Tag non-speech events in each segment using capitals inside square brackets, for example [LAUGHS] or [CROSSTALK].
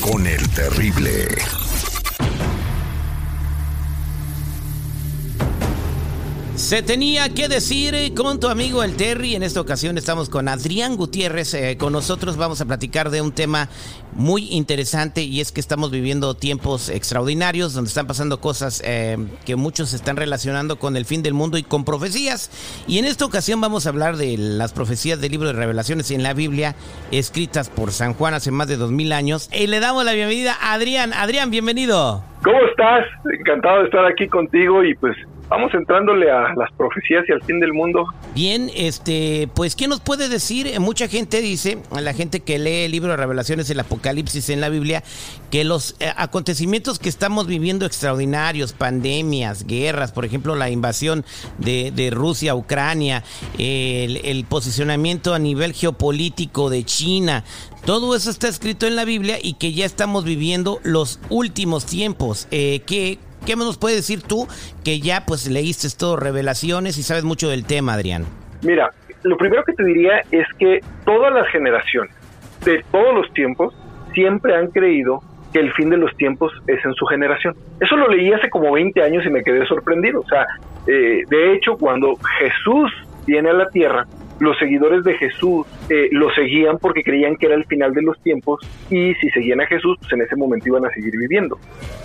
Con el terrible. Se tenía que decir eh, con tu amigo el Terry. En esta ocasión estamos con Adrián Gutiérrez. eh, con nosotros vamos a platicar de un tema muy interesante y es que estamos viviendo tiempos extraordinarios donde están pasando cosas eh, que muchos están relacionando con el fin del mundo y con profecías. Y en esta ocasión vamos a hablar de las profecías del libro de revelaciones en la Biblia escritas por San Juan hace más de dos mil años. Y le damos la bienvenida a Adrián. Adrián, bienvenido. ¿Cómo estás? Encantado de estar aquí contigo y pues vamos entrándole a las profecías y al fin del mundo. Bien, este, pues, ¿qué nos puede decir? Eh, Mucha gente dice, la gente que lee el libro de Revelaciones, el Apocalipsis en la Biblia, que los eh, acontecimientos que estamos viviendo extraordinarios, pandemias, guerras, por ejemplo, la invasión de, Rusia a Ucrania, el, el posicionamiento a nivel geopolítico de China, todo eso está escrito en la Biblia y que ya estamos viviendo los últimos tiempos. Eh, ¿qué, ¿Qué nos puedes decir tú que ya pues leíste todo revelaciones y sabes mucho del tema, Adrián? Mira, lo primero que te diría es que todas las generaciones de todos los tiempos siempre han creído que el fin de los tiempos es en su generación. Eso lo leí hace como 20 años y me quedé sorprendido. O sea, eh, de hecho, cuando Jesús viene a la tierra, los seguidores de Jesús eh, lo seguían porque creían que era el final de los tiempos y si seguían a Jesús, pues en ese momento iban a seguir viviendo.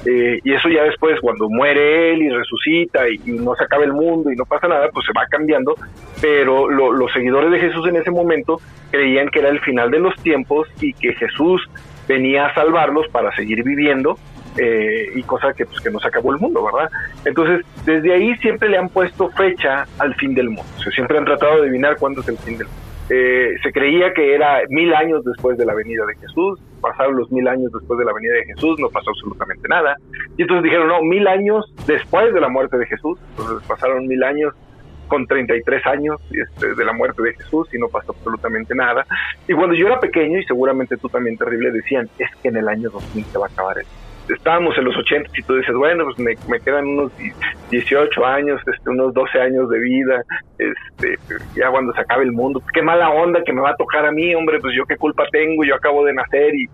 Eh, y eso ya después, cuando muere él y resucita y, y, no se acaba el mundo y no pasa nada, pues se va cambiando. Pero lo, los seguidores de Jesús en ese momento creían que era el final de los tiempos y que Jesús venía a salvarlos para seguir viviendo eh, y cosa que pues que no se acabó el mundo, ¿verdad? Entonces, desde ahí siempre le han puesto fecha al fin del mundo. Siempre han tratado de adivinar cuándo es el fin del mundo. Eh, se creía que era mil años después de la venida de Jesús, pasaron los mil años después de la venida de Jesús, no pasó absolutamente nada. Y entonces dijeron, no, mil años después de la muerte de Jesús, entonces pasaron mil años con 33 años este, de la muerte de Jesús y no pasó absolutamente nada. Y cuando yo era pequeño, y seguramente tú también terrible, decían, es que en el año 2000 se va a acabar el estábamos en los 80 y tú dices, bueno, pues me, quedan unos 18 años, este, unos 12 años de vida, este, ya cuando se acabe el mundo, pues qué mala onda que me va a tocar a mí, hombre, pues yo qué culpa tengo, yo acabo de nacer y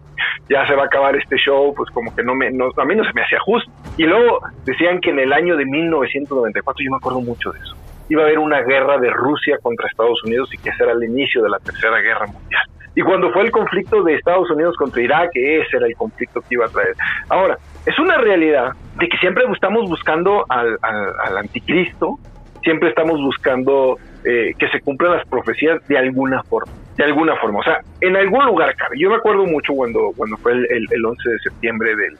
ya se va a acabar este show, pues como que no me, no, a mí no se me hacía justo. Y luego decían que en el año de 1994, yo me acuerdo mucho de eso, iba a haber una guerra de Rusia contra Estados Unidos y que ese era el inicio de la Tercera Guerra Mundial. Y cuando fue el conflicto de Estados Unidos contra Irak, ese era el conflicto que iba a traer. Ahora, es una realidad de que siempre estamos buscando al, al, anticristo, siempre estamos buscando eh, que se cumplan las profecías de alguna forma, de alguna forma. O sea, en algún lugar cabe. Yo me acuerdo mucho cuando, cuando fue el, el, el 11 de septiembre del,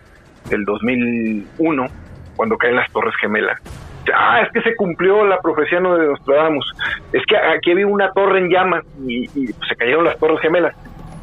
del 2001, cuando caen las Torres Gemelas ah, es que se cumplió la profecía no de Nostradamus, es que aquí había una torre en llamas y, y pues, se cayeron las torres gemelas.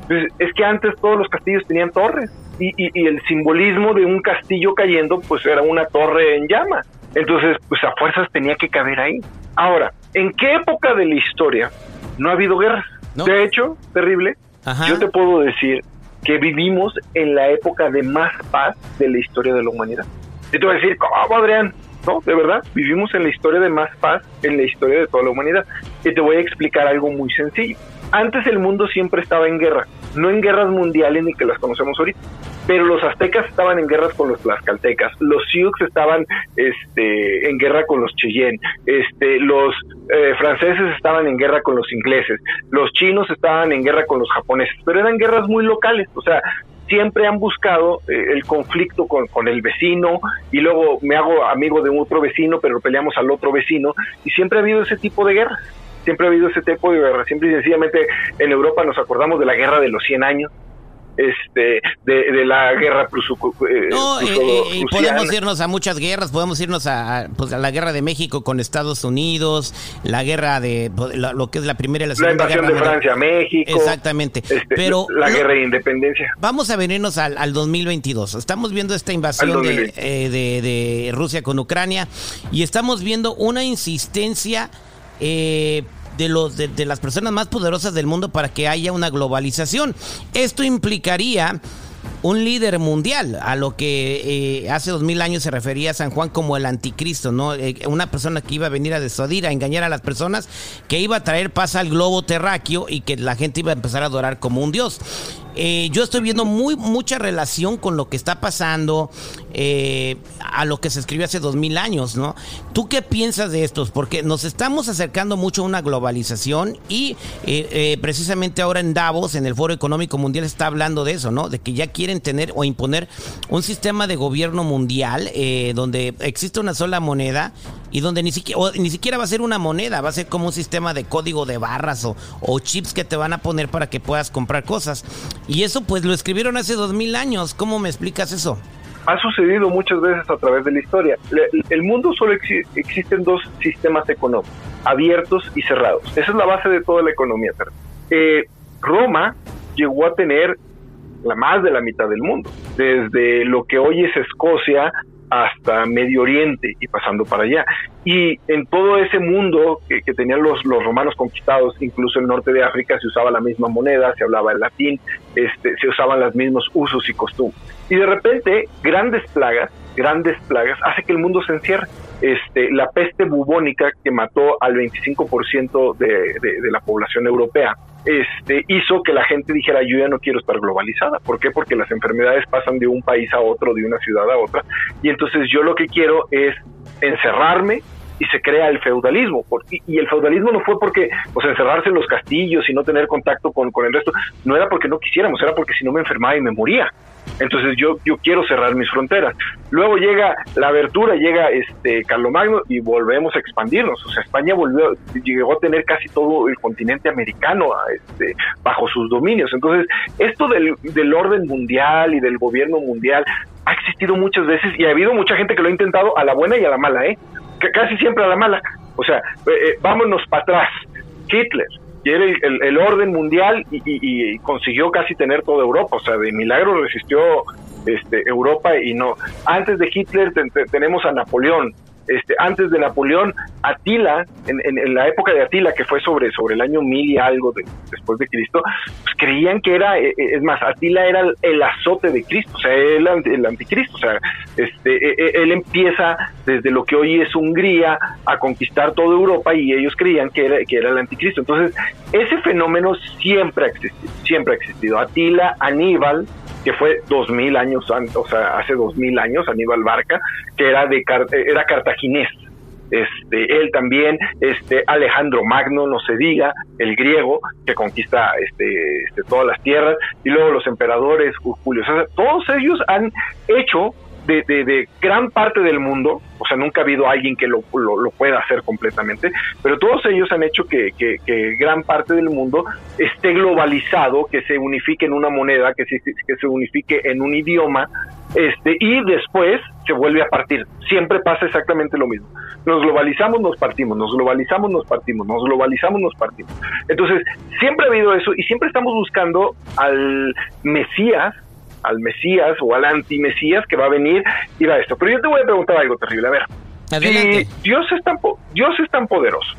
Entonces, es que antes todos los castillos tenían torres y, y, y, el simbolismo de un castillo cayendo pues era una torre en llamas. Entonces, pues a fuerzas tenía que caber ahí. Ahora, ¿en qué época de la historia no ha habido guerras? No. De hecho, terrible, Ajá. yo te puedo decir que vivimos en la época de más paz de la historia de la humanidad. Y te voy a decir, ¿cómo, Adrián? No, de verdad, vivimos en la historia de más paz, en la historia de toda la humanidad. Y te voy a explicar algo muy sencillo. Antes el mundo siempre estaba en guerra, no en guerras mundiales ni que las conocemos ahorita, pero los aztecas estaban en guerras con los tlaxcaltecas, los sioux estaban este, en guerra con los cheyenne, este, los eh, franceses estaban en guerra con los ingleses, los chinos estaban en guerra con los japoneses, pero eran guerras muy locales, o sea, siempre han buscado eh, el conflicto con, con, el vecino y luego me hago amigo de otro vecino, pero peleamos al otro vecino y siempre ha habido ese tipo de guerras. Siempre ha habido ese tipo de guerra. Siempre y sencillamente en Europa nos acordamos de la guerra de los 100 años. Este, de, la guerra pruso, eh, no, eh, eh, podemos irnos a muchas guerras, podemos irnos a, pues, a la guerra de México con Estados Unidos, la guerra de pues, lo, que es la primera y la segunda la invasión de Francia a México, exactamente, este, pero la guerra de independencia. Vamos a venirnos al, al 2022. Estamos viendo esta invasión de, de, Rusia con Ucrania y estamos viendo una insistencia eh, de, los, de, las personas más poderosas del mundo para que haya una globalización. Esto implicaría un líder mundial, a lo que eh, hace dos mil años se refería a San Juan como el anticristo, ¿no? Eh, una persona que iba a venir a desodir, a engañar a las personas, que iba a traer paz al globo terráqueo y que la gente iba a empezar a adorar como un dios. Eh, yo estoy viendo muy mucha relación con lo que está pasando eh, a lo que se escribió hace dos mil años, ¿no? ¿Tú qué piensas de estos? Porque nos estamos acercando mucho a una globalización y eh, precisamente ahora en Davos, en el Foro Económico Mundial, está hablando de eso, ¿no? De que ya quieren tener o imponer un sistema de gobierno mundial donde existe una sola moneda y donde ni siquiera, ni siquiera va a ser una moneda, va a ser como un sistema de código de barras o, o chips que te van a poner para que puedas comprar cosas. Y eso pues lo escribieron hace dos mil años. ¿Cómo me explicas eso? Ha sucedido muchas veces a través de la historia. El mundo solo existen dos sistemas económicos, abiertos y cerrados. Esa es la base de toda la economía. Eh, Roma llegó a tener la más de la mitad del mundo, desde lo que hoy es Escocia hasta Medio Oriente y pasando para allá. Y en todo ese mundo que, tenían los, los, romanos conquistados, incluso el norte de África, se usaba la misma moneda, se hablaba el latín, este, se usaban los mismos usos y costumbres. Y de repente, grandes plagas, grandes plagas, hace que el mundo se encierre. Este, la peste bubónica que mató al 25% de, de, de la población europea, este, hizo que la gente dijera yo ya no quiero estar globalizada. ¿Por qué? Porque las enfermedades pasan de un país a otro, de una ciudad a otra. Y entonces yo lo que quiero es encerrarme y se crea el feudalismo. Y el feudalismo no fue porque, pues, encerrarse en los castillos y no tener contacto con, con el resto, no era porque no quisiéramos, era porque si no me enfermaba y me moría. Entonces yo, yo quiero cerrar mis fronteras. Luego llega la abertura, llega este Carlomagno y volvemos a expandirnos. O sea, España volvió, llegó a tener casi todo el continente americano este, bajo sus dominios. Entonces, esto del, del orden mundial y del gobierno mundial ha existido muchas veces y ha habido mucha gente que lo ha intentado a la buena y a la mala, ¿eh? casi siempre a la mala. O sea, eh, eh, vámonos para atrás. Hitler quiere el, el, orden mundial y, consiguió casi tener toda Europa. O sea, de milagro resistió este, Europa y no. Antes de Hitler tenemos a Napoleón, este, antes de Napoleón, Atila, en, la época de Atila, que fue sobre, sobre el año mil y algo después de Cristo, pues creían que era, eh, eh, es más, Atila era el, azote de Cristo, o sea, el, el anticristo, o sea, este, e, e, él empieza desde lo que hoy es Hungría a conquistar toda Europa y ellos creían que era, que era el anticristo. Entonces, ese fenómeno siempre ha existido, siempre ha existido. Atila, Aníbal, que fue dos mil años, o sea, hace dos mil años, Aníbal Barca, que era de era cartaginés. Este, él también, este, Alejandro Magno, no se diga, el griego, que conquista este, este, todas las tierras, y luego los emperadores, Julio todos ellos han hecho de, gran parte del mundo, o sea, nunca ha habido alguien que lo, lo, pueda hacer completamente, pero todos ellos han hecho que, que, gran parte del mundo esté globalizado, que se unifique en una moneda, que se, que se unifique en un idioma, este, y después se vuelve a partir. Siempre pasa exactamente lo mismo. Nos globalizamos, nos partimos, nos globalizamos, nos partimos, nos globalizamos, nos partimos. Entonces, siempre ha habido eso y siempre estamos buscando al Mesías al Mesías o al anti-Mesías que va a venir y va a esto. Pero yo te voy a preguntar algo terrible. A ver, si Dios es, tan Dios es tan poderoso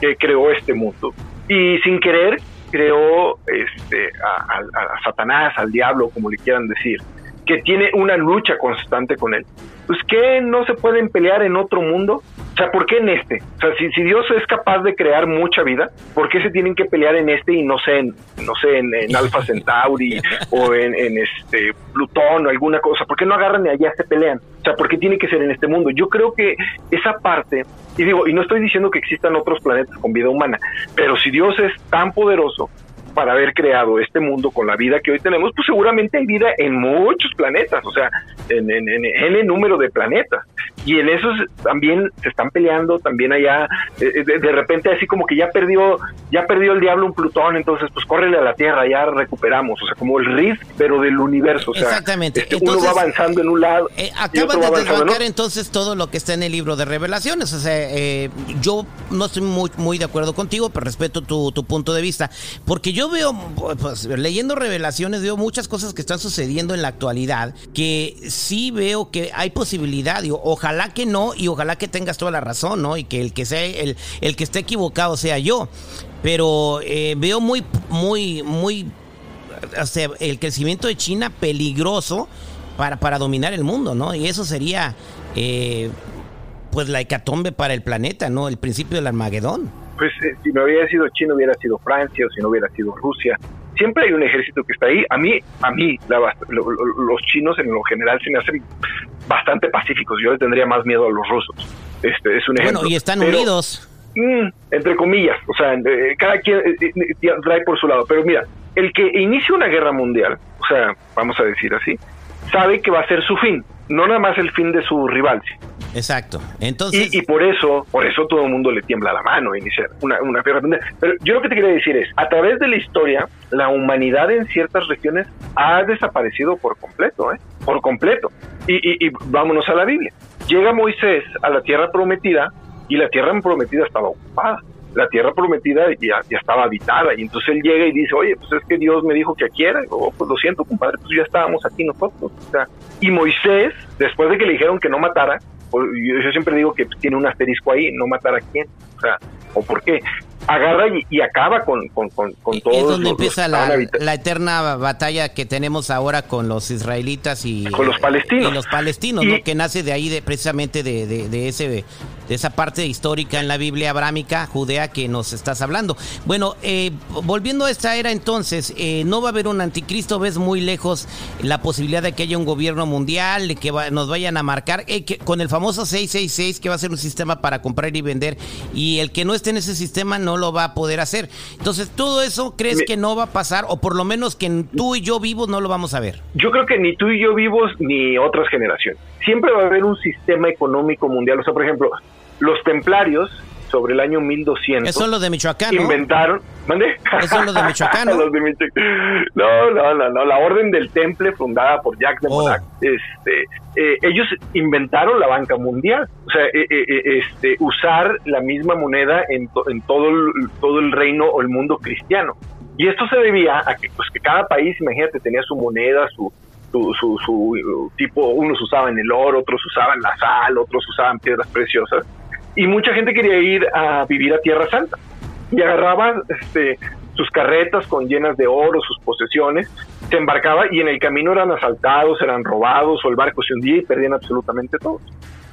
que creó este mundo y sin querer creó este, a Satanás, al diablo, como le quieran decir, que tiene una lucha constante con él pues que no se pueden pelear en otro mundo. O sea, ¿por qué en este? O sea, si, si Dios es capaz de crear mucha vida, ¿por qué se tienen que pelear en este y no sé, en, no sé, en, en Alpha Centauri o en, en, este Plutón o alguna cosa? ¿Por qué no agarran y allá se pelean? O sea, ¿por qué tiene que ser en este mundo? Yo creo que esa parte, y digo, y no estoy diciendo que existan otros planetas con vida humana, pero si Dios es tan poderoso para haber creado este mundo con la vida que hoy tenemos, pues seguramente hay vida en muchos planetas, o sea, en, en, el número de planetas. Y en esos también se están peleando, también allá, eh, eh, de, repente así como que ya perdió, ya perdió el diablo un Plutón, entonces pues córrele a la Tierra, ya recuperamos, o sea, como el Rift, pero del universo, o sea, Exactamente. Este, uno va avanzando en un lado. Eh, acabas de desbancar entonces todo lo que está en el libro de revelaciones, o sea, yo no estoy muy, muy de acuerdo contigo, pero respeto tu, tu punto de vista, porque yo veo, pues, leyendo revelaciones, veo muchas cosas que están sucediendo en la actualidad que sí veo que hay posibilidad, digo, ojalá que no y ojalá que tengas toda la razón, ¿no? Y que el que sea el, el que esté equivocado sea yo. Pero eh, veo muy, muy, muy, el crecimiento de China peligroso para, para dominar el mundo, ¿no? Y eso sería, eh, pues, la hecatombe para el planeta, ¿no? El principio del Armagedón pues eh, si no hubiera sido China hubiera sido Francia o si no hubiera sido Rusia. Siempre hay un ejército que está ahí. A mí, a mí, los chinos en lo general se me hacen bastante pacíficos. Yo le tendría más miedo a los rusos. Este es un ejemplo. Bueno, y están unidos. Mm, entre comillas, o sea, eh, cada quien eh, trae por su lado. Pero mira, el que inicia una guerra mundial, o sea, vamos a decir así, sabe que va a ser su fin, no nada más el fin de su rival. Exacto. Entonces... Y, por eso, por eso todo el mundo le tiembla la mano iniciar una, una guerra Pero yo lo que te quería decir es, a través de la historia, la humanidad en ciertas regiones ha desaparecido por completo, ¿eh? Por completo. Y, y, vámonos a la Biblia. Llega Moisés a la tierra prometida y la tierra prometida estaba ocupada la tierra prometida ya, ya, estaba habitada. Y entonces él llega y dice, oye, pues es que Dios me dijo que aquí era. Oh, pues lo siento, compadre, pues ya estábamos aquí nosotros. O sea, y Moisés, después de que le dijeron que no matara, pues, yo, siempre digo que tiene un asterisco ahí, no matar a quién, o sea, o por qué, agarra y, acaba con, con, con, con todos Es donde empieza la, la, eterna batalla que tenemos ahora con los israelitas y, con los palestinos. Y los palestinos, ¿no? que nace de ahí de, precisamente de, de, ese, de esa parte histórica en la Biblia abrámica, judea, que nos estás hablando. Bueno, eh, volviendo a esta era entonces, eh, no va a haber un anticristo, ves muy lejos la posibilidad de que haya un gobierno mundial, que nos vayan a marcar, eh, que, con el famoso 666, que va a ser un sistema para comprar y vender, y el que no esté en ese sistema no no lo va a poder hacer. Entonces, todo eso crees que no va a pasar, o por lo menos que tú y yo vivos no lo vamos a ver. Yo creo que ni tú y yo vivos ni otras generaciones. Siempre va a haber un sistema económico mundial. O sea, por ejemplo, los templarios sobre el año 1200. Eso es lo de Michoacán. Inventaron. ¿Mande? Eso es lo [LAUGHS] de Michoacán. ¿no? no, no, no, La Orden del Temple, fundada por Jacques de oh. este, eh, ellos inventaron la banca mundial. O sea, eh, eh, este, usar la misma moneda en, en todo, el, todo el reino o el mundo cristiano. Y esto se debía a que, pues, que cada país, imagínate, tenía su moneda, su, su, su, su, tipo, unos usaban el oro, otros usaban la sal, otros usaban piedras preciosas y mucha gente quería ir a vivir a Tierra Santa y agarraba este, sus carretas con llenas de oro, sus posesiones, se embarcaba y en el camino eran asaltados, eran robados o el barco se hundía y perdían absolutamente todo.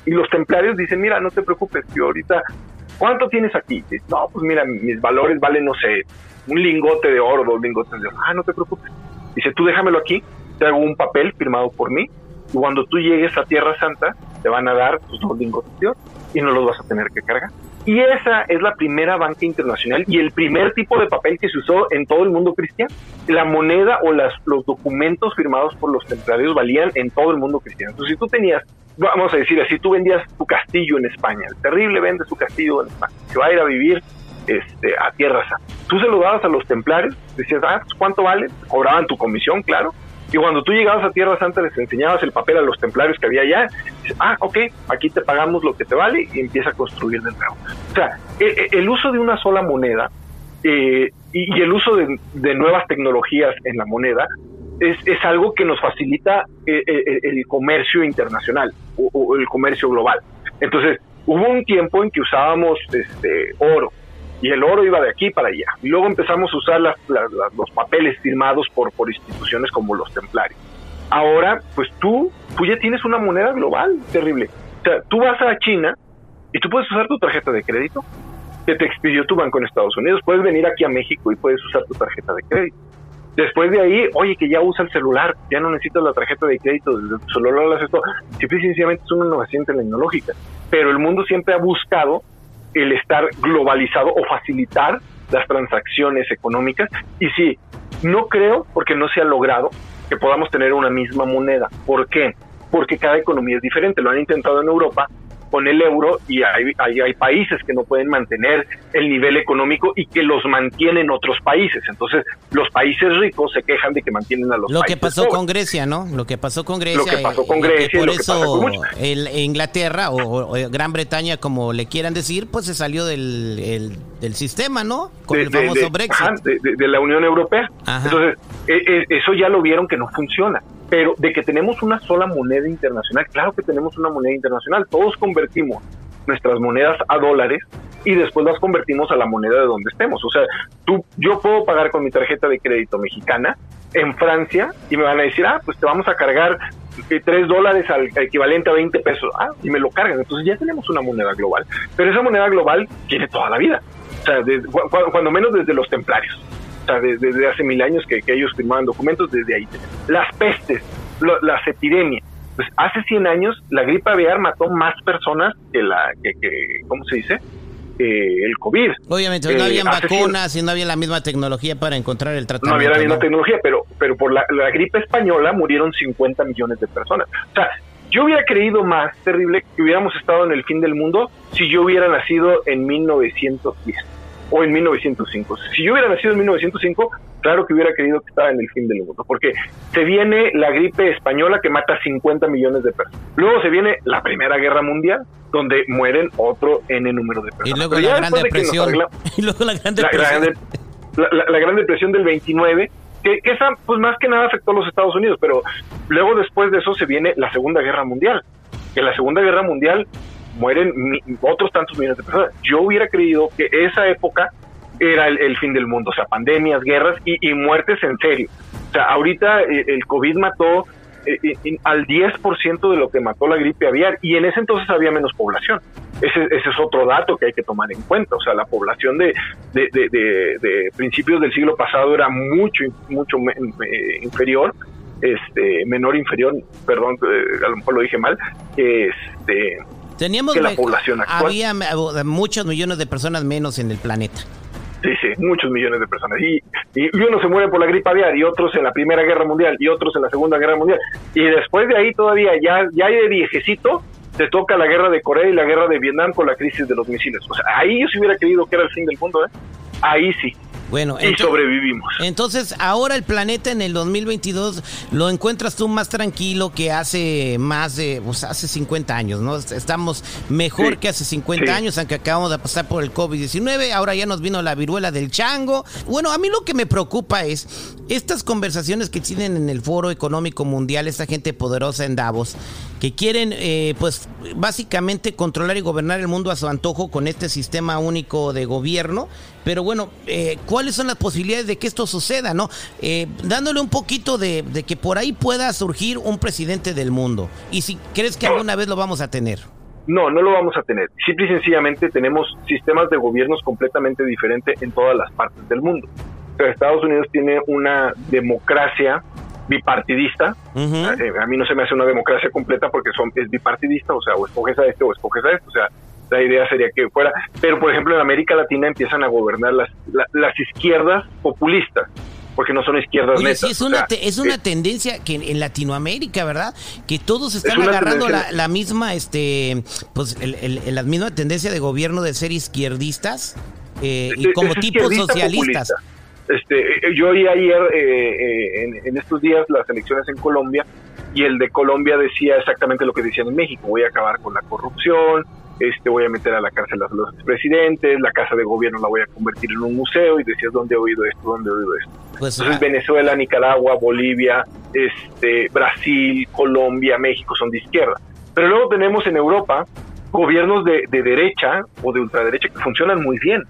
Y los templarios dicen, mira, no te preocupes, yo ahorita, ¿cuánto tienes aquí? no, pues mira, mis valores valen, no sé, un lingote de oro, dos lingotes de oro. Ah, no te preocupes. Dice, tú déjamelo aquí, te hago un papel firmado por mí y cuando tú llegues a Tierra Santa, te van a dar tus dos lingotes de oro y no los vas a tener que cargar. Y esa es la primera banca internacional y el primer tipo de papel que se usó en todo el mundo cristiano. La moneda o las, los documentos firmados por los templarios valían en todo el mundo cristiano. Entonces, si tú tenías, vamos a decir así, tú vendías tu castillo en España, el terrible vende su castillo en España, que va a ir a vivir este, a Tierra Santa. Tú se lo dabas a los templarios, decías, ah, pues, ¿cuánto vale? Cobraban tu comisión, claro, y cuando tú llegabas a Tierra Santa les enseñabas el papel a los templarios que había allá. ah, ok, aquí te pagamos lo que te vale y empieza a construir de nuevo. O sea, e, e, el, uso de una sola moneda eh, y, el uso de, nuevas tecnologías en la moneda es, es algo que nos facilita eh, eh, el, comercio internacional o, el comercio global. Entonces, hubo un tiempo en que usábamos este, oro, y el oro iba de aquí para allá. Y luego empezamos a usar los papeles firmados por, por instituciones como los templarios. Ahora, pues tú, tú ya tienes una moneda global terrible. O sea, tú vas a China y tú puedes usar tu tarjeta de crédito que te expidió tu banco en Estados Unidos. Puedes venir aquí a México y puedes usar tu tarjeta de crédito. Después de ahí, oye, que ya usa el celular, ya no necesitas la tarjeta de crédito, desde tu celular lo haces todo. Simple y sencillamente es una innovación tecnológica. Pero el mundo siempre ha buscado el estar globalizado o facilitar las transacciones económicas. Y sí, no creo, porque no se ha logrado, que podamos tener una misma moneda. ¿Por qué? Porque cada economía es diferente. Lo han intentado en Europa con el euro y hay, hay, hay, países que no pueden mantener el nivel económico y que los mantienen otros países. Entonces, los países ricos se quejan de que mantienen a los lo países que pasó con Grecia, ¿no? Lo que pasó con Grecia. Lo que pasó con Grecia. por eso el, Inglaterra o, o, Gran Bretaña, como le quieran decir, pues se salió del, el, del sistema, ¿no? Con de, el famoso de, de, Brexit. ajá, de, la Unión Europea. Ajá. Entonces, eh, eh, eso ya lo vieron que no funciona. Pero de que tenemos una sola moneda internacional, claro que tenemos una moneda internacional. Todos convertimos nuestras monedas a dólares y después las convertimos a la moneda de donde estemos. O sea, tú, yo puedo pagar con mi tarjeta de crédito mexicana en Francia y me van a decir, ah, pues te vamos a cargar eh, 3 dólares al equivalente a 20 pesos. Ah, y me lo cargan. Entonces ya tenemos una moneda global. Pero esa moneda global tiene toda la vida. O sea, de, cuando, cuando menos desde los templarios. O sea, desde, desde hace mil años que, que, ellos firmaban documentos, desde ahí. Las pestes, lo, las epidemias. Pues hace 100 años la gripe aviar mató más personas que la, que, que ¿cómo se dice? Eh, el COVID. Obviamente, no había vacunas y no había la misma tecnología para encontrar el tratamiento. No había la misma ¿no? tecnología, pero, pero por la, la, gripe española murieron 50 millones de personas. O sea, yo hubiera creído más terrible que hubiéramos estado en el fin del mundo si yo hubiera nacido en 1910 o en 1905. Si yo hubiera nacido en 1905, claro que hubiera creído que estaba en el fin del mundo, porque se viene la gripe española que mata 50 millones de personas. Luego se viene la Primera Guerra Mundial, donde mueren otro N número de personas. Y luego, la gran, de de arregla, [LAUGHS] y luego la Gran Depresión. La, la, la, la Gran Depresión del 29, que, que, esa pues más que nada afectó a los Estados Unidos, pero luego después de eso se viene la Segunda Guerra Mundial, que la Segunda Guerra Mundial mueren mi, otros tantos millones de personas. Yo hubiera creído que esa época era el, fin del mundo, o sea, pandemias, guerras y, y, muertes en serio. O sea, ahorita el, el COVID mató eh, al 10% de lo que mató la gripe aviar y en ese entonces había menos población. Ese, ese, es otro dato que hay que tomar en cuenta. O sea, la población de, de, de, principios del siglo pasado era mucho, mucho eh, inferior este menor inferior, perdón, eh, a lo mejor lo dije mal, este Teníamos que la población actual. Había muchos millones de personas menos en el planeta. Sí, sí, muchos millones de personas. Y, y, uno se muere por la gripe aviar y otros en la Primera Guerra Mundial y otros en la Segunda Guerra Mundial. Y después de ahí todavía, ya, ya de viejecito, te toca la guerra de Corea y la guerra de Vietnam con la crisis de los misiles. O sea, ahí yo sí hubiera creído que era el fin del mundo, ¿eh? Ahí sí. Bueno, y sobrevivimos. Entonces, ahora el planeta en el 2022 lo encuentras tú más tranquilo que hace más de, pues hace 50 años, ¿no? Estamos mejor sí, que hace 50 sí. años, aunque acabamos de pasar por el COVID-19, ahora ya nos vino la viruela del chango. Bueno, a mí lo que me preocupa es estas conversaciones que tienen en el Foro Económico Mundial, esta gente poderosa en Davos, que quieren, eh, pues, básicamente controlar y gobernar el mundo a su antojo con este sistema único de gobierno. Pero bueno, eh, ¿cuáles son las posibilidades de que esto suceda, no? Eh, dándole un poquito de, de, que por ahí pueda surgir un presidente del mundo. Y si crees que alguna vez lo vamos a tener. No, no lo vamos a tener. Simple y sencillamente tenemos sistemas de gobiernos completamente diferentes en todas las partes del mundo. Pero Estados Unidos tiene una democracia bipartidista. Uh -huh. A mí no se me hace una democracia completa porque son, es bipartidista, o sea, o escoges a este o escoges a este, o sea, la idea sería que fuera, pero por ejemplo en América Latina empiezan a gobernar las, la, las izquierdas populistas, porque no son izquierdas Oye, netas. Sí, es una, o sea, es una eh, tendencia que en Latinoamérica, ¿verdad? Que todos están agarrando la, la, misma, este, pues, el, el, la misma tendencia de gobierno de ser izquierdistas eh, y como tipos socialistas. Populista. Este, yo oí ayer, eh, eh, en, en, estos días, las elecciones en Colombia, y el de Colombia decía exactamente lo que decían en México, voy a acabar con la corrupción, este voy a meter a la cárcel a los presidentes, la casa de gobierno la voy a convertir en un museo, y decías, ¿dónde he oído esto? ¿Dónde he oído esto? Pues, Entonces, ah. Venezuela, Nicaragua, Bolivia, este, Brasil, Colombia, México son de izquierda. Pero luego tenemos en Europa gobiernos de, de derecha o de ultraderecha que funcionan muy bien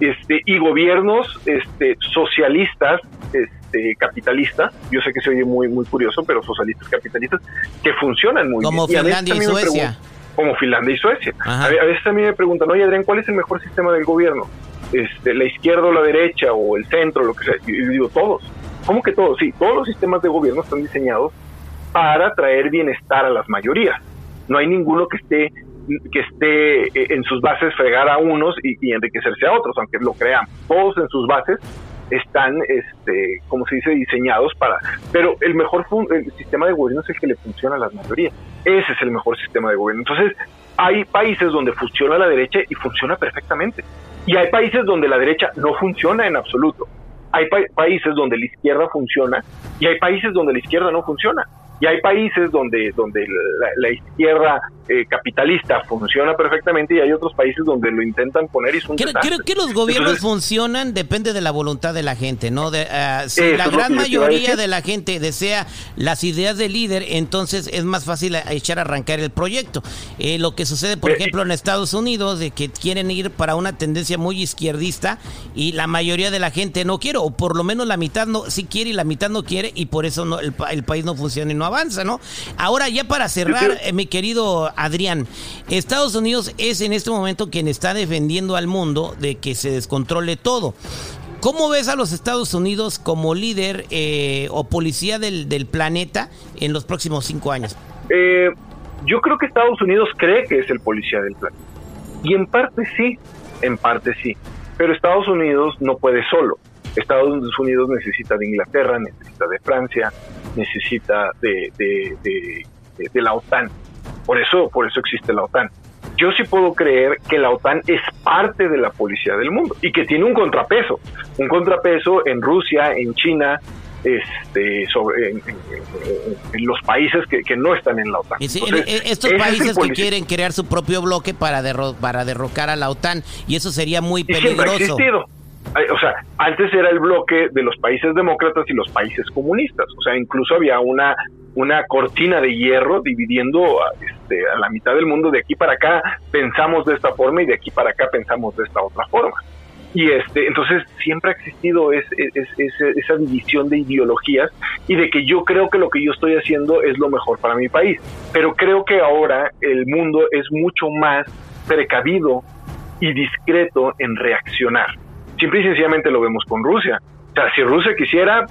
este, y gobiernos este, socialistas, este, capitalistas, yo sé que se oye muy, muy curioso, pero socialistas capitalistas, que funcionan muy como bien. Finlandia y, y Suecia. Como Finlandia y Suecia. A, a, veces a mí me preguntan, oye Adrián, ¿cuál es el mejor sistema del gobierno? Este, ¿La izquierda o la derecha o el centro, lo que sea? Y yo digo, todos. ¿Cómo que todos? Sí, todos los sistemas de gobierno están diseñados para traer bienestar a las mayorías. No hay ninguno que esté que esté en sus bases fregar a unos y, enriquecerse a otros, aunque lo crean. Todos en sus bases están, este, como se dice, diseñados para... Pero el mejor el sistema de gobierno es el que le funciona a las mayorías. Ese es el mejor sistema de gobierno. Entonces, hay países donde funciona la derecha y funciona perfectamente. Y hay países donde la derecha no funciona en absoluto. Hay países donde la izquierda funciona y hay países donde la izquierda no funciona. Y hay países donde, donde la, izquierda eh, capitalista funciona perfectamente y hay otros países donde lo intentan poner y son creo, creo que los gobiernos funcionan depende de la voluntad de la gente, ¿no? De, ah, si la gran mayoría de la gente desea las ideas del líder, entonces es más fácil echar a arrancar el proyecto. Eh, lo que sucede, por ejemplo, en Estados Unidos, de que quieren ir para una tendencia muy izquierdista y la mayoría de la gente no quiere, o por lo menos la mitad no sí quiere y la mitad no quiere y por eso no, el, el país no funciona y no avanza, ¿no? Ahora ya para cerrar, eh, mi querido Adrián, Estados Unidos es en este momento quien está defendiendo al mundo de que se descontrole todo. ¿Cómo ves a los Estados Unidos como líder eh, o policía del, planeta en los próximos cinco años? Eh, yo creo que Estados Unidos cree que es el policía del planeta. Y en parte sí, en parte sí. Pero Estados Unidos no puede solo. Estados Unidos necesita de Inglaterra, necesita de Francia, necesita de, de, la OTAN. Por eso, por eso existe la OTAN. Yo sí puedo creer que la OTAN es parte de la policía del mundo y que tiene un contrapeso, un contrapeso en Rusia, en China, este, sobre, en, los países que, no están en la OTAN. estos países que quieren crear su propio bloque para, para derrocar a la OTAN y eso sería muy peligroso o sea, antes era el bloque de los países demócratas y los países comunistas, o sea, incluso había una una cortina de hierro dividiendo a, este, a la mitad del mundo de aquí para acá pensamos de esta forma y de aquí para acá pensamos de esta otra forma. Y este entonces siempre ha existido esa división de ideologías y de que yo creo que lo que yo estoy haciendo es lo mejor para mi país. Pero creo que ahora el mundo es mucho más precavido y discreto en reaccionar Simple y sencillamente lo vemos con Rusia. O sea, si Rusia quisiera,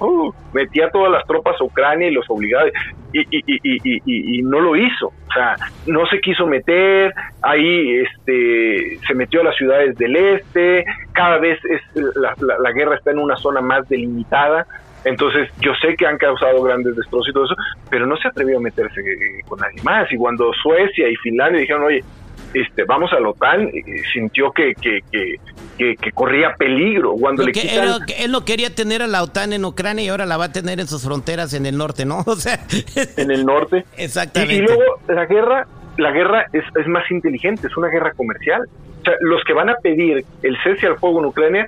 metía todas las tropas a Ucrania y los obligaba, y, y, y, y, no lo hizo. O sea, no se quiso meter, ahí este, se metió a las ciudades del este, cada vez es, la, la, guerra está en una zona más delimitada, entonces, yo sé que han causado grandes destrozos y todo eso, pero no se atrevió a meterse con nadie más. Y cuando Suecia y Finlandia dijeron, oye, este, vamos a la OTAN, sintió que, que, que, corría peligro. Cuando le él, no quería tener a la OTAN en Ucrania y ahora la va a tener en sus fronteras en el norte, ¿no? [LAUGHS] O sea, en el norte. [LAUGHS] Exactamente. Y, luego la guerra, la guerra es, es más inteligente, es una guerra comercial. O sea, los que van a pedir el cese al fuego en Ucrania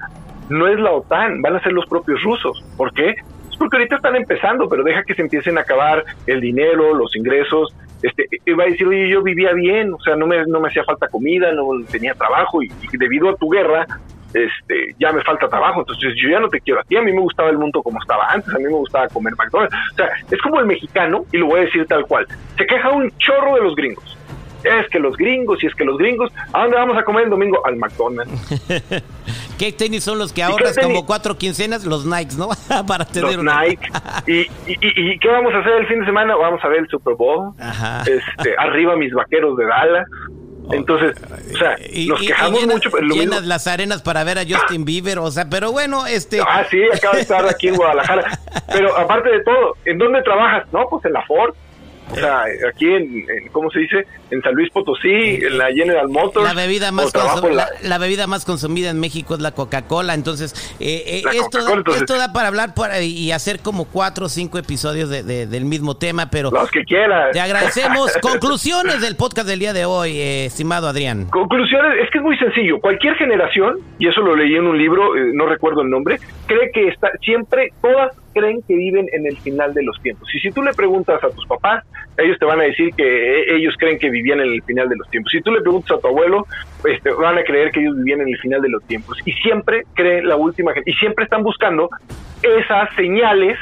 no es la OTAN, van a ser los propios rusos. ¿Por qué? Es porque ahorita están empezando, pero deja que se empiecen a acabar el dinero, los ingresos, este, iba a decir, oye, yo vivía bien, o sea, no me, no me hacía falta comida, no tenía trabajo y, debido a tu guerra, este, ya me falta trabajo, entonces yo ya no te quiero a ti, a mí me gustaba el mundo como estaba antes, a mí me gustaba comer McDonald's, o sea, es como el mexicano, y lo voy a decir tal cual, se queja un chorro de los gringos, es que los gringos, y es que los gringos, ¿a dónde vamos a comer el domingo? Al McDonald's. [LAUGHS] ¿Qué tenis son los que ahorras como cuatro quincenas? Los Nikes, ¿no? [LAUGHS] Para tener los Nike. ¿Y, y, qué vamos a hacer el fin de semana? Vamos a ver el Super Bowl. Este, arriba mis vaqueros de Dallas. Entonces, o sea, nos quejamos mucho. Pero llenas las arenas para ver a Justin Bieber, o sea, pero bueno, este... Ah, sí, acaba de estar aquí en Guadalajara. [LAUGHS] Pero aparte de todo, ¿en dónde trabajas? No, pues en la Ford. O sea, aquí en, ¿cómo se dice? En San Luis Potosí, en la General Motors. La bebida más, la, bebida más consumida en México es la Coca-Cola. Entonces, eh, eh, esto, esto da para hablar y hacer como cuatro o cinco episodios de, del mismo tema, pero... Los que quieras. Te agradecemos. [LAUGHS] Conclusiones del podcast del día de hoy, eh, estimado Adrián. Conclusiones, es que es muy sencillo. Cualquier generación, y eso lo leí en un libro, no recuerdo el nombre, cree que está siempre, todas creen que viven en el final de los tiempos. Y si tú le preguntas a tus papás, ellos te van a decir que e, ellos creen que vivían en el final de los tiempos. Si tú le preguntas a tu abuelo, este, van a creer que ellos vivían en el final de los tiempos. Y siempre creen la última y siempre están buscando esas señales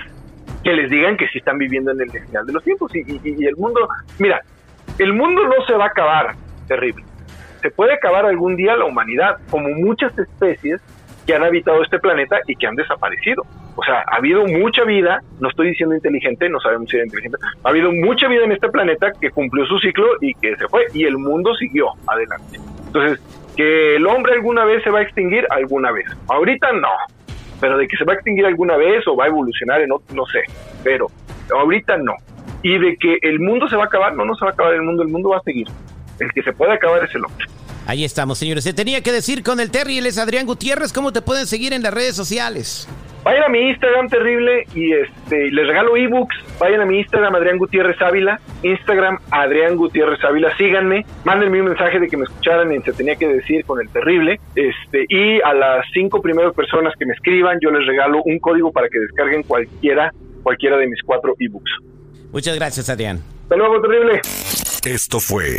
que les digan que sí están viviendo en el final de los tiempos. Y, y el mundo, mira, el mundo no se va a acabar, terrible. Se puede acabar algún día la humanidad, como muchas especies que han habitado este planeta y que han desaparecido O sea, ha habido mucha vida, no estoy diciendo inteligente, no sabemos si era inteligente, ha habido mucha vida en este planeta que cumplió su ciclo y que se fue, y el mundo siguió adelante. Entonces, que el hombre alguna vez se va a extinguir, alguna vez. Ahorita no, pero de que se va a extinguir alguna vez o va a evolucionar en otro, no sé, pero ahorita no. Y de que el mundo se va a acabar, no, no se va a acabar el mundo, el mundo va a seguir. El que se puede acabar es el hombre. Ahí estamos, señores. Se tenía que decir con el Terry, él es Adrián Gutiérrez. ¿Cómo te pueden seguir en las redes sociales? Vayan a mi Instagram terrible y este les regalo ebooks. Vayan a mi Instagram Adrián Gutiérrez Ávila, Instagram Adrián Gutiérrez Ávila. Síganme, mándenme un mensaje de que me escucharan y se tenía que decir con el terrible. Este y a las cinco primeras personas que me escriban yo les regalo un código para que descarguen cualquiera cualquiera de mis cuatro ebooks. Muchas gracias, Adrián. Hasta luego, terrible. Esto fue